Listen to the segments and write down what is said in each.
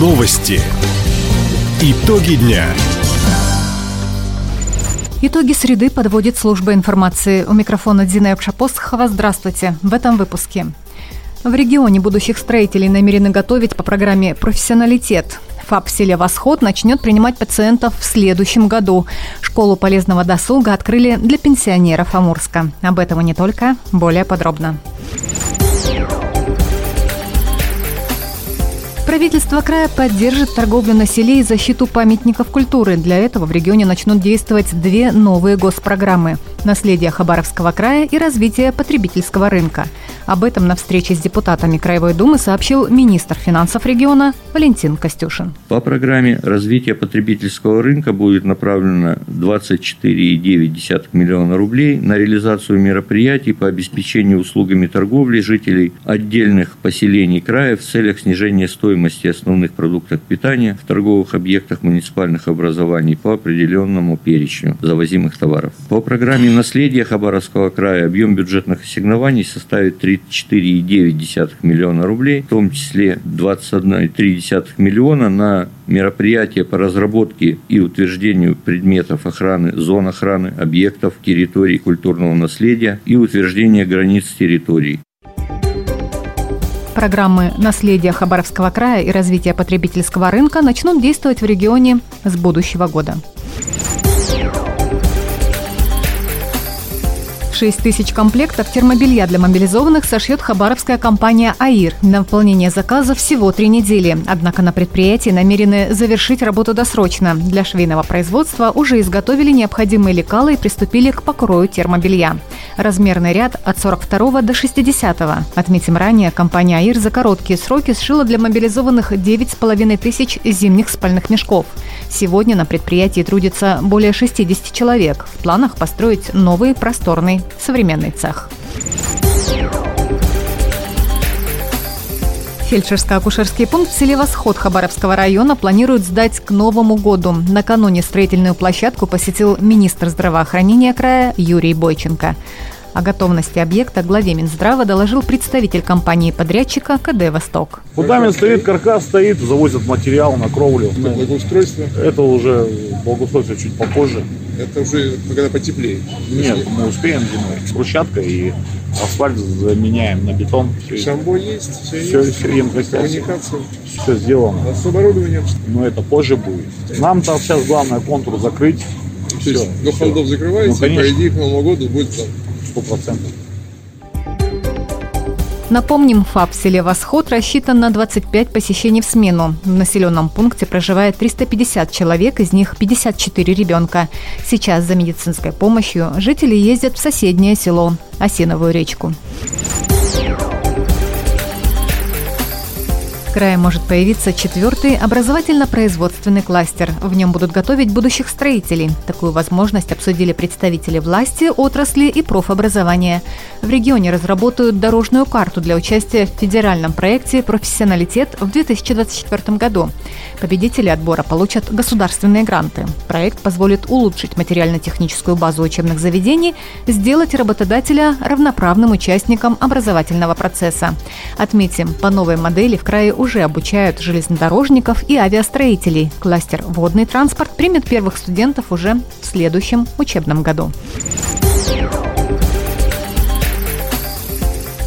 Новости. Итоги дня. Итоги среды подводит служба информации. У микрофона Дина Эпшапосхова. Здравствуйте. В этом выпуске. В регионе будущих строителей намерены готовить по программе «Профессионалитет». ФАП в селе Восход начнет принимать пациентов в следующем году. Школу полезного досуга открыли для пенсионеров Амурска. Об этом и не только. Более подробно. Правительство края поддержит торговлю на селе и защиту памятников культуры. Для этого в регионе начнут действовать две новые госпрограммы – «Наследие Хабаровского края» и «Развитие потребительского рынка». Об этом на встрече с депутатами Краевой Думы сообщил министр финансов региона Валентин Костюшин. По программе развития потребительского рынка будет направлено 24,9 миллиона рублей на реализацию мероприятий по обеспечению услугами торговли жителей отдельных поселений края в целях снижения стоимости основных продуктов питания в торговых объектах муниципальных образований по определенному перечню завозимых товаров. По программе наследия Хабаровского края объем бюджетных ассигнований составит 3 34,9 миллиона рублей, в том числе 21,3 миллиона на мероприятия по разработке и утверждению предметов охраны, зон охраны, объектов, территорий культурного наследия и утверждение границ территорий. Программы «Наследие Хабаровского края» и «Развитие потребительского рынка» начнут действовать в регионе с будущего года. 6 тысяч комплектов термобелья для мобилизованных сошьет хабаровская компания «АИР». На выполнение заказа всего три недели. Однако на предприятии намерены завершить работу досрочно. Для швейного производства уже изготовили необходимые лекала и приступили к покрою термобелья. Размерный ряд от 42 до 60. -го. Отметим ранее, компания «АИР» за короткие сроки сшила для мобилизованных 9,5 тысяч зимних спальных мешков. Сегодня на предприятии трудится более 60 человек. В планах построить новый просторный современный цех. Фельдшерско-акушерский пункт в селе Восход Хабаровского района планируют сдать к Новому году. Накануне строительную площадку посетил министр здравоохранения края Юрий Бойченко. О готовности объекта главе Минздрава доложил представитель компании-подрядчика КД «Восток». Фундамент стоит, каркас стоит, завозят материал на кровлю. Это благоустройство? Это уже благоустройство чуть попозже. Это уже когда потеплее? Нет, мы успеем зимой. Брусчатка и асфальт заменяем на бетон. Шамбо есть? Все, все, есть. все. Коммуникация? Все сделано. А с оборудованием? Но это позже будет. Нам-то сейчас главное контур закрыть. То есть до холодов закрываете, ну, конечно. по идее к Новому году будет там Напомним, ФАП в селе Восход рассчитан на 25 посещений в смену. В населенном пункте проживает 350 человек, из них 54 ребенка. Сейчас за медицинской помощью жители ездят в соседнее село – Осиновую речку. В крае может появиться четвертый образовательно-производственный кластер. В нем будут готовить будущих строителей. Такую возможность обсудили представители власти, отрасли и профобразования. В регионе разработают дорожную карту для участия в федеральном проекте «Профессионалитет» в 2024 году. Победители отбора получат государственные гранты. Проект позволит улучшить материально-техническую базу учебных заведений, сделать работодателя равноправным участником образовательного процесса. Отметим, по новой модели в крае уже обучают железнодорожников и авиастроителей. Кластер «Водный транспорт» примет первых студентов уже в следующем учебном году.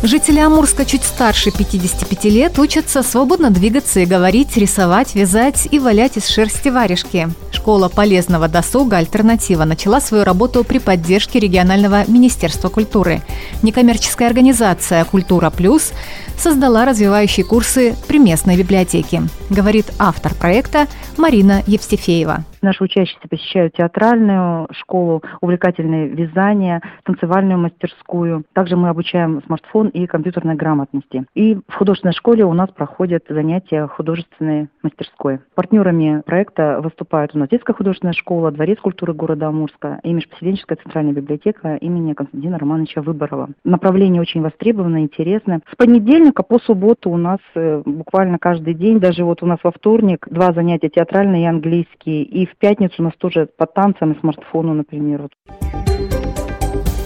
Жители Амурска чуть старше 55 лет учатся свободно двигаться и говорить, рисовать, вязать и валять из шерсти варежки. Школа полезного досуга «Альтернатива» начала свою работу при поддержке регионального Министерства культуры. Некоммерческая организация «Культура плюс» создала развивающие курсы при местной библиотеке, говорит автор проекта Марина Евстифеева. Наши учащиеся посещают театральную школу, увлекательное вязание, танцевальную мастерскую. Также мы обучаем смартфон и компьютерной грамотности. И в художественной школе у нас проходят занятия художественной мастерской. Партнерами проекта выступают у нас детская художественная школа, Дворец культуры города Амурска и Межпоселенческая центральная библиотека имени Константина Романовича Выборова. Направление очень востребовано, интересно. С понедельника по субботу у нас э, буквально каждый день, даже вот у нас во вторник, два занятия театральные и английские, и в пятницу у нас тоже по танцам и смартфону, например.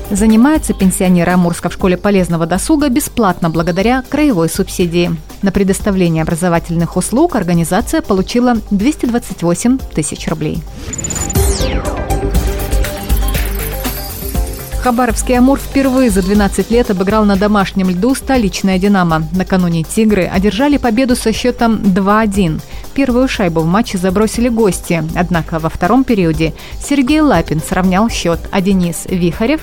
Занимаются пенсионеры Амурска в школе полезного досуга бесплатно благодаря краевой субсидии. На предоставление образовательных услуг организация получила 228 тысяч рублей. Хабаровский «Амур» впервые за 12 лет обыграл на домашнем льду столичное «Динамо». Накануне «Тигры» одержали победу со счетом 2-1. Первую шайбу в матче забросили гости. Однако во втором периоде Сергей Лапин сравнял счет, а Денис Вихарев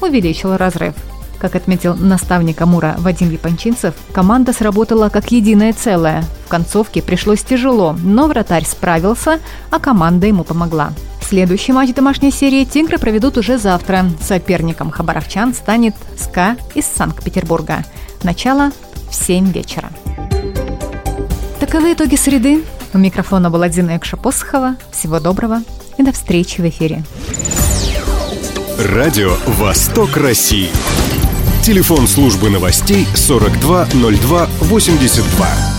увеличил разрыв. Как отметил наставник Амура Вадим Япончинцев, команда сработала как единое целое. В концовке пришлось тяжело, но вратарь справился, а команда ему помогла. Следующий матч домашней серии «Тигры» проведут уже завтра. Соперником хабаровчан станет СКА из Санкт-Петербурга. Начало в 7 вечера. Таковы итоги среды. У микрофона была Дина Экша-Посохова. Всего доброго и до встречи в эфире. Радио «Восток России». Телефон службы новостей 420282.